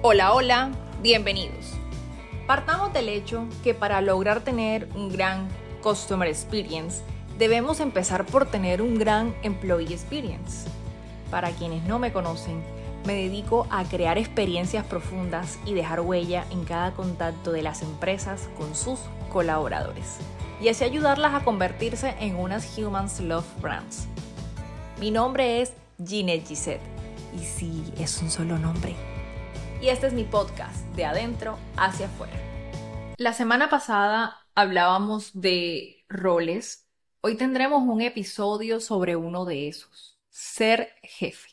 Hola, hola, bienvenidos. Partamos del hecho que para lograr tener un gran Customer Experience, debemos empezar por tener un gran Employee Experience. Para quienes no me conocen, me dedico a crear experiencias profundas y dejar huella en cada contacto de las empresas con sus colaboradores y así ayudarlas a convertirse en unas Humans Love Brands. Mi nombre es Ginette Gisette y sí, es un solo nombre. Y este es mi podcast, de adentro hacia afuera. La semana pasada hablábamos de roles. Hoy tendremos un episodio sobre uno de esos, ser jefe.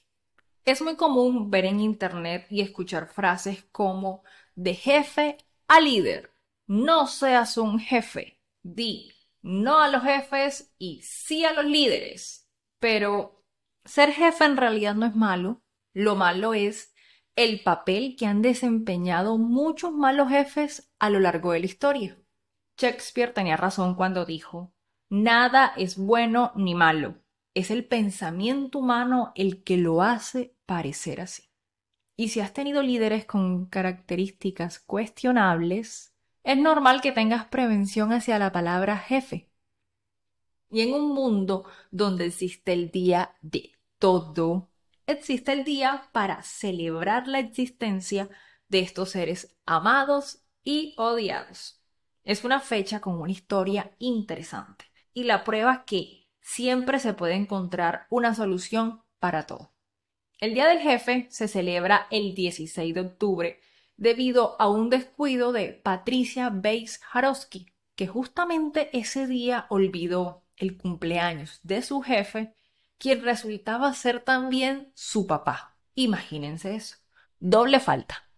Es muy común ver en internet y escuchar frases como de jefe a líder. No seas un jefe. Di no a los jefes y sí a los líderes. Pero ser jefe en realidad no es malo. Lo malo es el papel que han desempeñado muchos malos jefes a lo largo de la historia. Shakespeare tenía razón cuando dijo, nada es bueno ni malo, es el pensamiento humano el que lo hace parecer así. Y si has tenido líderes con características cuestionables, es normal que tengas prevención hacia la palabra jefe. Y en un mundo donde existe el día de todo, existe el día para celebrar la existencia de estos seres amados y odiados. Es una fecha con una historia interesante y la prueba que siempre se puede encontrar una solución para todo. El Día del Jefe se celebra el 16 de octubre debido a un descuido de Patricia Bates Jarowski, que justamente ese día olvidó el cumpleaños de su jefe, quien resultaba ser también su papá. Imagínense eso. Doble falta.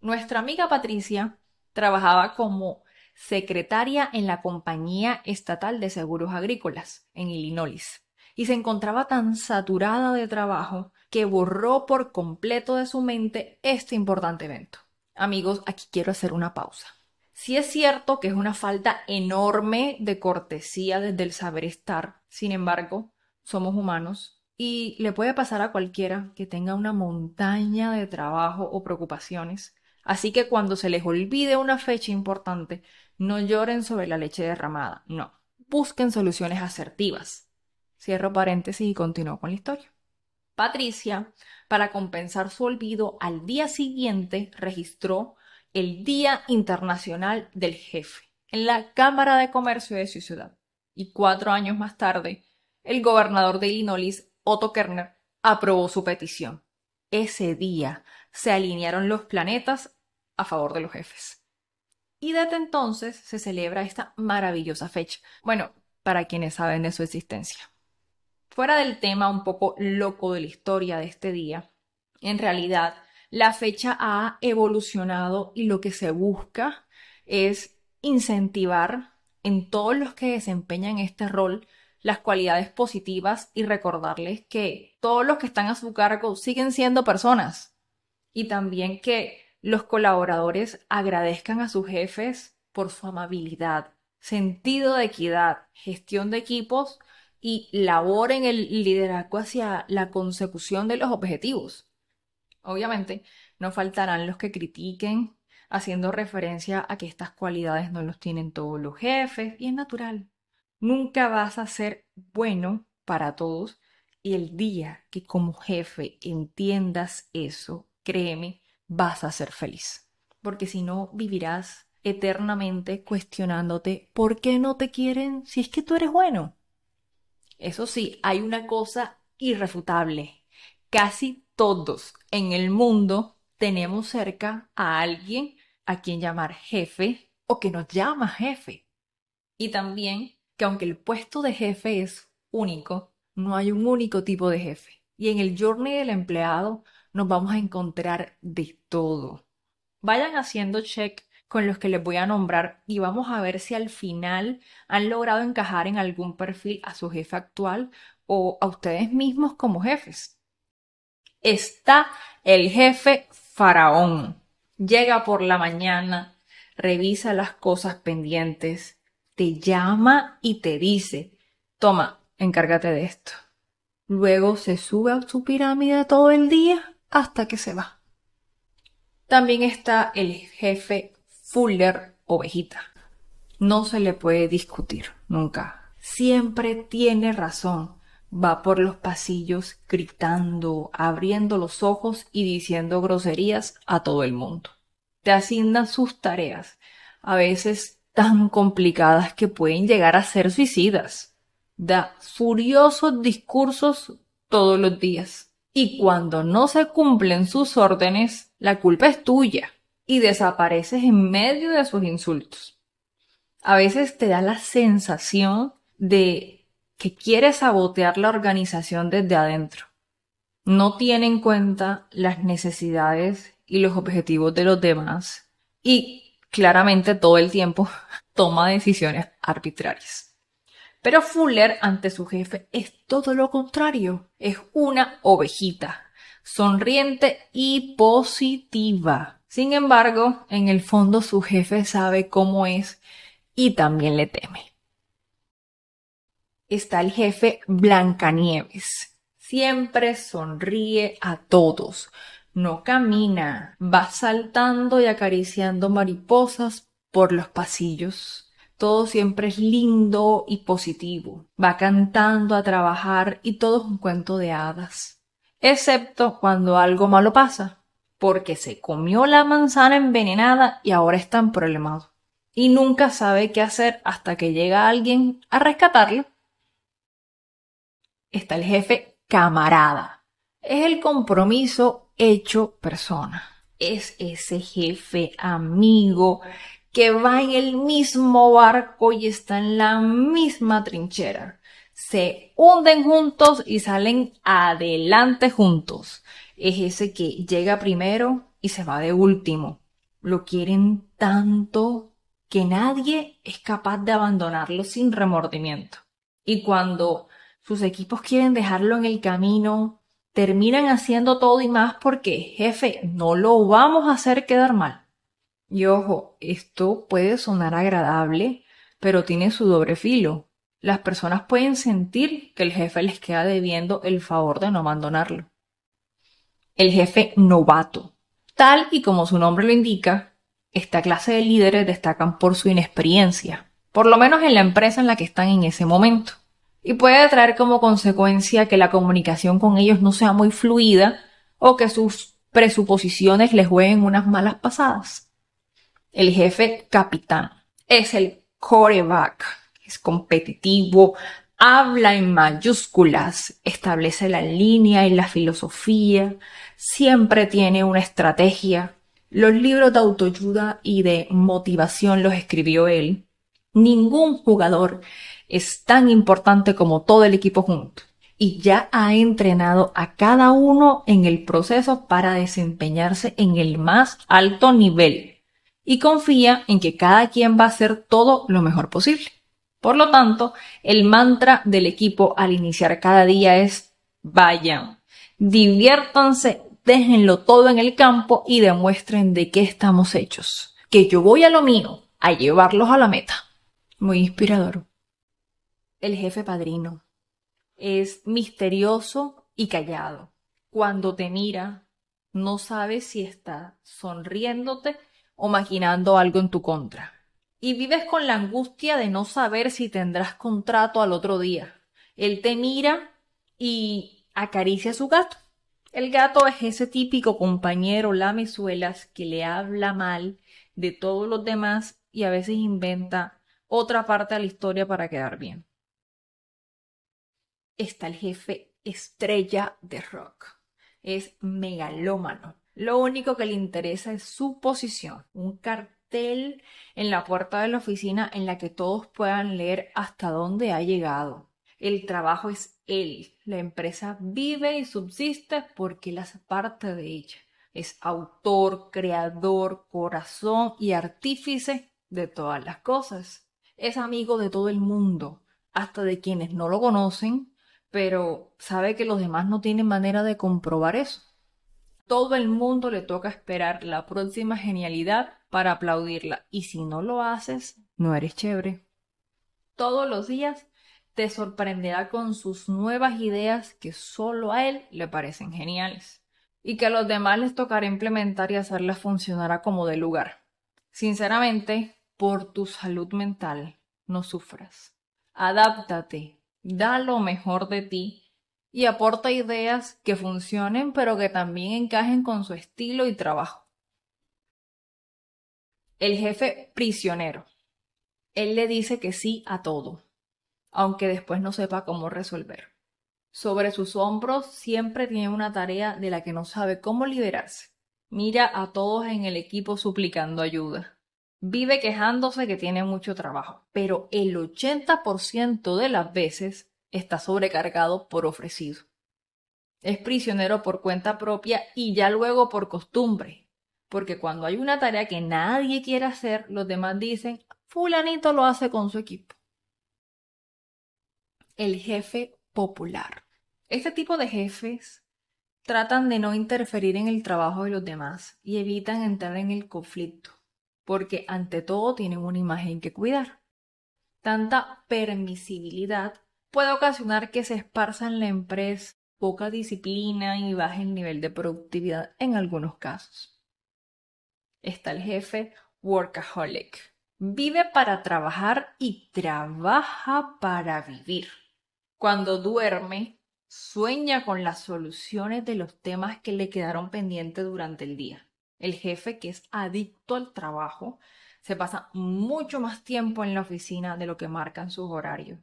Nuestra amiga Patricia trabajaba como secretaria en la Compañía Estatal de Seguros Agrícolas en Illinois y se encontraba tan saturada de trabajo que borró por completo de su mente este importante evento. Amigos, aquí quiero hacer una pausa. Si es cierto que es una falta enorme de cortesía desde el saber estar, sin embargo, somos humanos y le puede pasar a cualquiera que tenga una montaña de trabajo o preocupaciones. Así que cuando se les olvide una fecha importante, no lloren sobre la leche derramada, no. Busquen soluciones asertivas. Cierro paréntesis y continúo con la historia. Patricia, para compensar su olvido, al día siguiente registró el Día Internacional del Jefe en la Cámara de Comercio de su ciudad. Y cuatro años más tarde, el gobernador de Illinois, Otto Kerner, aprobó su petición. Ese día se alinearon los planetas a favor de los jefes. Y desde entonces se celebra esta maravillosa fecha. Bueno, para quienes saben de su existencia. Fuera del tema un poco loco de la historia de este día, en realidad la fecha ha evolucionado y lo que se busca es incentivar en todos los que desempeñan este rol las cualidades positivas y recordarles que todos los que están a su cargo siguen siendo personas y también que los colaboradores agradezcan a sus jefes por su amabilidad, sentido de equidad, gestión de equipos y labor en el liderazgo hacia la consecución de los objetivos. Obviamente, no faltarán los que critiquen, haciendo referencia a que estas cualidades no los tienen todos los jefes, y es natural. Nunca vas a ser bueno para todos y el día que como jefe entiendas eso, créeme, vas a ser feliz. Porque si no, vivirás eternamente cuestionándote por qué no te quieren si es que tú eres bueno. Eso sí, hay una cosa irrefutable. Casi todos en el mundo tenemos cerca a alguien a quien llamar jefe o que nos llama jefe. Y también que aunque el puesto de jefe es único, no hay un único tipo de jefe. Y en el journey del empleado nos vamos a encontrar de todo. Vayan haciendo check con los que les voy a nombrar y vamos a ver si al final han logrado encajar en algún perfil a su jefe actual o a ustedes mismos como jefes. Está el jefe faraón. Llega por la mañana, revisa las cosas pendientes, te llama y te dice, toma, encárgate de esto. Luego se sube a su pirámide todo el día hasta que se va. También está el jefe Fuller ovejita. No se le puede discutir, nunca. Siempre tiene razón. Va por los pasillos gritando, abriendo los ojos y diciendo groserías a todo el mundo. Te asigna sus tareas, a veces tan complicadas que pueden llegar a ser suicidas. Da furiosos discursos todos los días y cuando no se cumplen sus órdenes, la culpa es tuya y desapareces en medio de sus insultos. A veces te da la sensación de que quiere sabotear la organización desde adentro. No tiene en cuenta las necesidades y los objetivos de los demás y claramente todo el tiempo toma decisiones arbitrarias. Pero Fuller ante su jefe es todo lo contrario, es una ovejita, sonriente y positiva. Sin embargo, en el fondo su jefe sabe cómo es y también le teme. Está el jefe Blancanieves. Siempre sonríe a todos. No camina, va saltando y acariciando mariposas por los pasillos todo siempre es lindo y positivo. Va cantando a trabajar y todo es un cuento de hadas. Excepto cuando algo malo pasa, porque se comió la manzana envenenada y ahora está en problemado. Y nunca sabe qué hacer hasta que llega alguien a rescatarlo. Está el jefe camarada. Es el compromiso hecho persona. Es ese jefe amigo que va en el mismo barco y está en la misma trinchera. Se hunden juntos y salen adelante juntos. Es ese que llega primero y se va de último. Lo quieren tanto que nadie es capaz de abandonarlo sin remordimiento. Y cuando sus equipos quieren dejarlo en el camino, terminan haciendo todo y más porque, jefe, no lo vamos a hacer quedar mal. Y ojo, esto puede sonar agradable, pero tiene su doble filo. Las personas pueden sentir que el jefe les queda debiendo el favor de no abandonarlo. El jefe novato. Tal y como su nombre lo indica, esta clase de líderes destacan por su inexperiencia, por lo menos en la empresa en la que están en ese momento. Y puede traer como consecuencia que la comunicación con ellos no sea muy fluida o que sus presuposiciones les jueguen unas malas pasadas. El jefe capitán es el coreback, es competitivo, habla en mayúsculas, establece la línea y la filosofía, siempre tiene una estrategia. Los libros de autoayuda y de motivación los escribió él. Ningún jugador es tan importante como todo el equipo junto y ya ha entrenado a cada uno en el proceso para desempeñarse en el más alto nivel y confía en que cada quien va a hacer todo lo mejor posible. Por lo tanto, el mantra del equipo al iniciar cada día es vayan, diviértanse, déjenlo todo en el campo y demuestren de qué estamos hechos. Que yo voy a lo mío, a llevarlos a la meta. Muy inspirador. El jefe padrino es misterioso y callado. Cuando te mira, no sabes si está sonriéndote o maquinando algo en tu contra. Y vives con la angustia de no saber si tendrás contrato al otro día. Él te mira y acaricia a su gato. El gato es ese típico compañero lamezuelas que le habla mal de todos los demás y a veces inventa otra parte de la historia para quedar bien. Está el jefe estrella de rock. Es megalómano lo único que le interesa es su posición, un cartel en la puerta de la oficina en la que todos puedan leer hasta dónde ha llegado. El trabajo es él, la empresa vive y subsiste porque él hace parte de ella. Es autor, creador, corazón y artífice de todas las cosas. Es amigo de todo el mundo, hasta de quienes no lo conocen, pero sabe que los demás no tienen manera de comprobar eso todo el mundo le toca esperar la próxima genialidad para aplaudirla. Y si no lo haces, no eres chévere. Todos los días te sorprenderá con sus nuevas ideas que solo a él le parecen geniales. y que a los demás les tocará implementar y hacerlas funcionar a como de lugar. Sinceramente, por tu salud mental, no sufras. Adáptate, da lo mejor de ti y aporta ideas que funcionen pero que también encajen con su estilo y trabajo. El jefe prisionero. Él le dice que sí a todo, aunque después no sepa cómo resolver. Sobre sus hombros siempre tiene una tarea de la que no sabe cómo liberarse. Mira a todos en el equipo suplicando ayuda. Vive quejándose que tiene mucho trabajo, pero el 80% de las veces está sobrecargado por ofrecido. Es prisionero por cuenta propia y ya luego por costumbre, porque cuando hay una tarea que nadie quiere hacer, los demás dicen, fulanito lo hace con su equipo. El jefe popular. Este tipo de jefes tratan de no interferir en el trabajo de los demás y evitan entrar en el conflicto, porque ante todo tienen una imagen que cuidar. Tanta permisibilidad puede ocasionar que se esparza en la empresa poca disciplina y baje el nivel de productividad en algunos casos. Está el jefe workaholic. Vive para trabajar y trabaja para vivir. Cuando duerme, sueña con las soluciones de los temas que le quedaron pendientes durante el día. El jefe, que es adicto al trabajo, se pasa mucho más tiempo en la oficina de lo que marcan sus horarios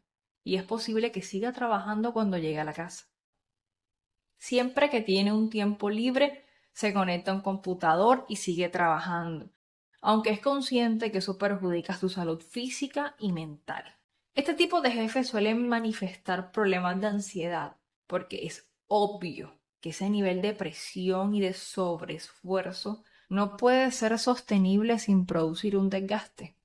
y es posible que siga trabajando cuando llegue a la casa. Siempre que tiene un tiempo libre, se conecta a un computador y sigue trabajando, aunque es consciente que eso perjudica su salud física y mental. Este tipo de jefes suelen manifestar problemas de ansiedad, porque es obvio que ese nivel de presión y de sobreesfuerzo no puede ser sostenible sin producir un desgaste.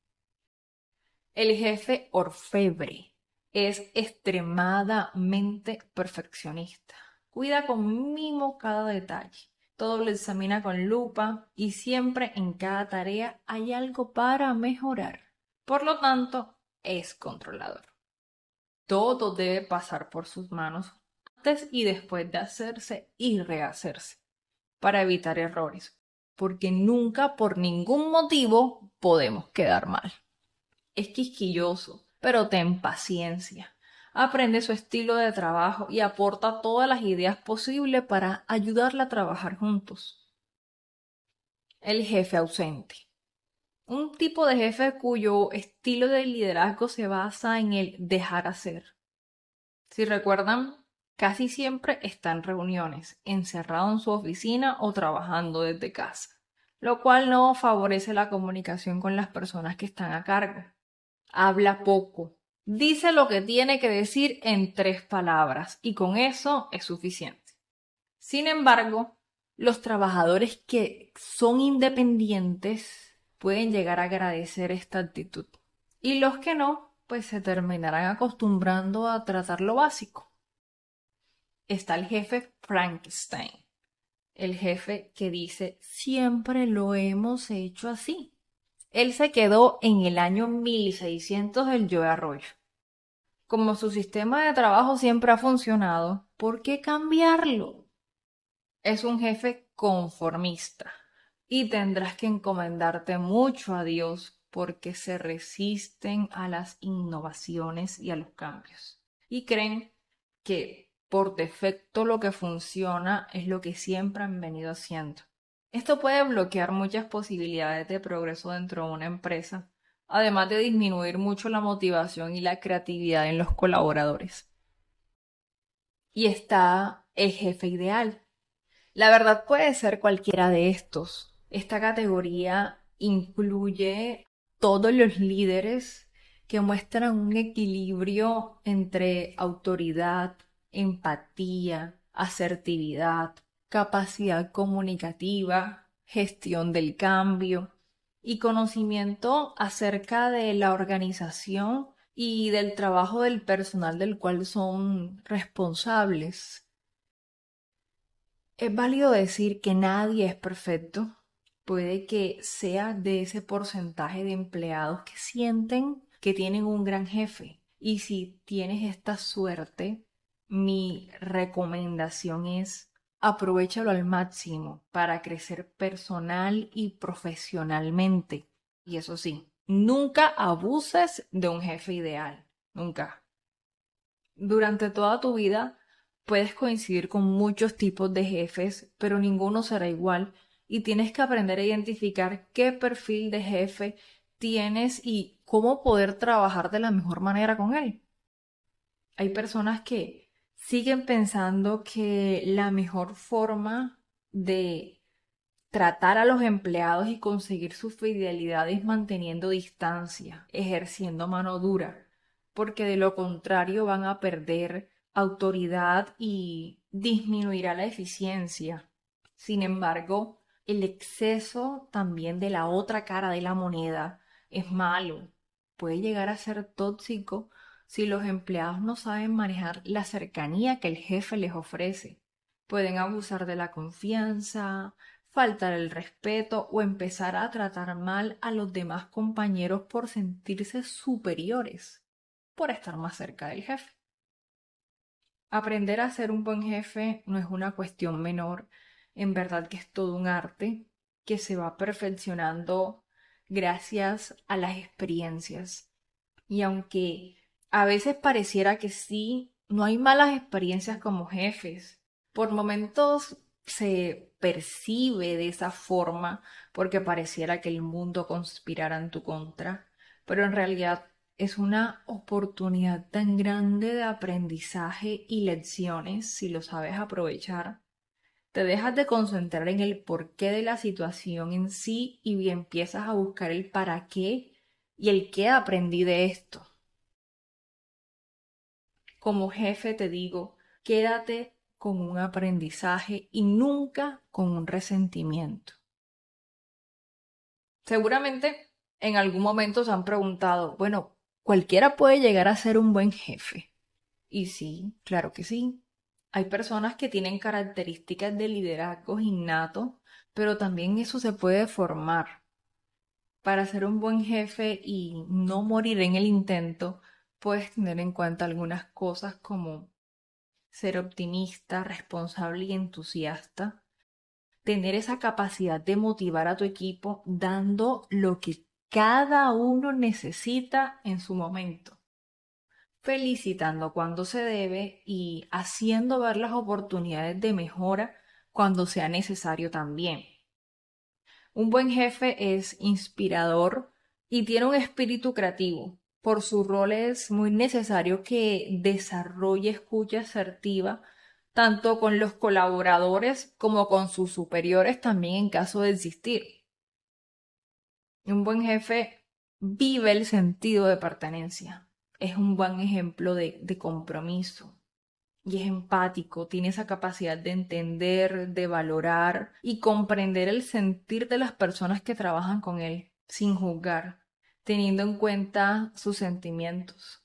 El jefe orfebre es extremadamente perfeccionista. Cuida con mimo cada detalle. Todo lo examina con lupa y siempre en cada tarea hay algo para mejorar. Por lo tanto, es controlador. Todo debe pasar por sus manos y después de hacerse y rehacerse para evitar errores, porque nunca por ningún motivo podemos quedar mal. Es quisquilloso, pero ten paciencia. Aprende su estilo de trabajo y aporta todas las ideas posibles para ayudarla a trabajar juntos. El jefe ausente. Un tipo de jefe cuyo estilo de liderazgo se basa en el dejar hacer. Si recuerdan, casi siempre está en reuniones, encerrado en su oficina o trabajando desde casa, lo cual no favorece la comunicación con las personas que están a cargo habla poco. Dice lo que tiene que decir en tres palabras y con eso es suficiente. Sin embargo, los trabajadores que son independientes pueden llegar a agradecer esta actitud y los que no, pues se terminarán acostumbrando a tratar lo básico. Está el jefe Frankenstein, el jefe que dice siempre lo hemos hecho así. Él se quedó en el año 1600 del Joe Arroyo. Como su sistema de trabajo siempre ha funcionado, ¿por qué cambiarlo? Es un jefe conformista y tendrás que encomendarte mucho a Dios porque se resisten a las innovaciones y a los cambios. Y creen que por defecto lo que funciona es lo que siempre han venido haciendo. Esto puede bloquear muchas posibilidades de progreso dentro de una empresa, además de disminuir mucho la motivación y la creatividad en los colaboradores. Y está el jefe ideal. La verdad puede ser cualquiera de estos. Esta categoría incluye todos los líderes que muestran un equilibrio entre autoridad, empatía, asertividad, capacidad comunicativa, gestión del cambio y conocimiento acerca de la organización y del trabajo del personal del cual son responsables. Es válido decir que nadie es perfecto. Puede que sea de ese porcentaje de empleados que sienten que tienen un gran jefe. Y si tienes esta suerte, mi recomendación es aprovechalo al máximo para crecer personal y profesionalmente. Y eso sí, nunca abuses de un jefe ideal, nunca. Durante toda tu vida puedes coincidir con muchos tipos de jefes, pero ninguno será igual y tienes que aprender a identificar qué perfil de jefe tienes y cómo poder trabajar de la mejor manera con él. Hay personas que siguen pensando que la mejor forma de tratar a los empleados y conseguir su fidelidad es manteniendo distancia, ejerciendo mano dura, porque de lo contrario van a perder autoridad y disminuirá la eficiencia. Sin embargo, el exceso también de la otra cara de la moneda es malo, puede llegar a ser tóxico si los empleados no saben manejar la cercanía que el jefe les ofrece. Pueden abusar de la confianza, faltar el respeto o empezar a tratar mal a los demás compañeros por sentirse superiores, por estar más cerca del jefe. Aprender a ser un buen jefe no es una cuestión menor, en verdad que es todo un arte que se va perfeccionando gracias a las experiencias. Y aunque a veces pareciera que sí, no hay malas experiencias como jefes. Por momentos se percibe de esa forma porque pareciera que el mundo conspirara en tu contra, pero en realidad es una oportunidad tan grande de aprendizaje y lecciones si lo sabes aprovechar. Te dejas de concentrar en el porqué de la situación en sí y empiezas a buscar el para qué y el qué aprendí de esto. Como jefe te digo, quédate con un aprendizaje y nunca con un resentimiento. Seguramente en algún momento se han preguntado, bueno, Cualquiera puede llegar a ser un buen jefe. Y sí, claro que sí. Hay personas que tienen características de liderazgo innato, pero también eso se puede formar. Para ser un buen jefe y no morir en el intento, puedes tener en cuenta algunas cosas como ser optimista, responsable y entusiasta, tener esa capacidad de motivar a tu equipo dando lo que cada uno necesita en su momento, felicitando cuando se debe y haciendo ver las oportunidades de mejora cuando sea necesario también. Un buen jefe es inspirador y tiene un espíritu creativo. Por su rol es muy necesario que desarrolle escucha asertiva tanto con los colaboradores como con sus superiores también en caso de existir. Un buen jefe vive el sentido de pertenencia. Es un buen ejemplo de, compromiso. Y es empático, tiene esa capacidad de entender, de valorar y comprender el sentir de las personas que trabajan con él, sin juzgar, teniendo en cuenta sus sentimientos.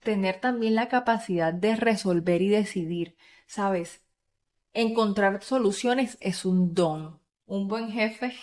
Tener también la capacidad de resolver y decidir, ¿sabes? Encontrar soluciones es un don. Un buen jefe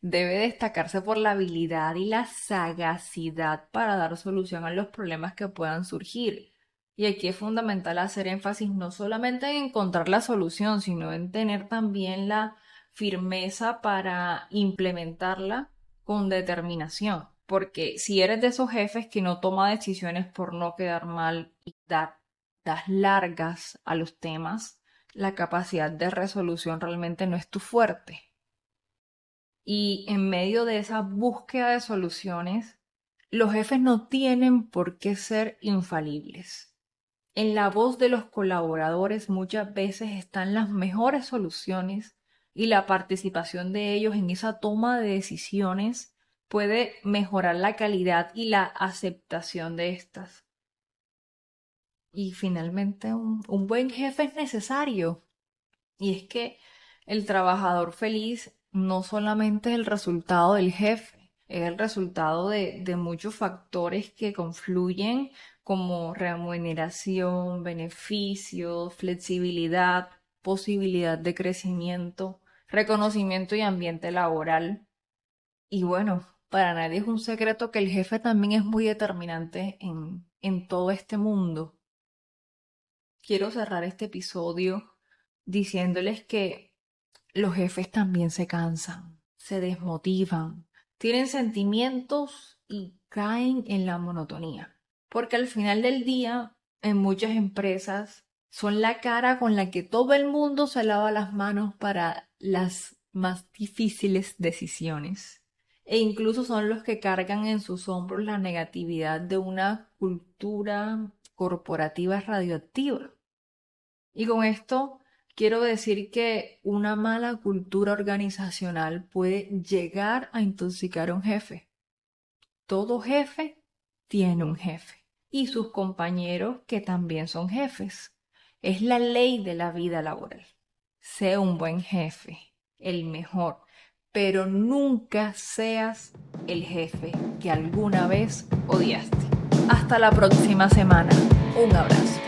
debe destacarse por la habilidad y la sagacidad para dar solución a los problemas que puedan surgir. Y aquí es fundamental hacer énfasis no solamente en encontrar la solución, sino en tener también la firmeza para implementarla con determinación. Porque si eres de esos jefes que no toma decisiones por no quedar mal y dar, das largas a los temas, la capacidad de resolución realmente no es tu fuerte y en medio de esa búsqueda de soluciones, los jefes no tienen por qué ser infalibles. En la voz de los colaboradores muchas veces están las mejores soluciones y la participación de ellos en esa toma de decisiones puede mejorar la calidad y la aceptación de estas. Y finalmente, un, buen jefe es necesario. Y es que el trabajador feliz no solamente es el resultado del jefe, es el resultado de, de muchos factores que confluyen como remuneración, beneficios, flexibilidad, posibilidad de crecimiento, reconocimiento y ambiente laboral. Y bueno, para nadie es un secreto que el jefe también es muy determinante en, en todo este mundo. quiero cerrar este episodio diciéndoles que los jefes también se cansan, se desmotivan, tienen sentimientos y caen en la monotonía. Porque al final del día, en muchas empresas, son la cara con la que todo el mundo se lava las manos para las más difíciles decisiones. E incluso son los que cargan en sus hombros la negatividad de una cultura corporativa radioactiva. Y con esto quiero decir que una mala cultura organizacional puede llegar a intoxicar a un jefe. Todo jefe tiene un jefe y sus compañeros que también son jefes. Es la ley de la vida laboral. Sé un buen jefe, el mejor, pero nunca seas el jefe que alguna vez odiaste. Hasta la próxima semana. Un abrazo.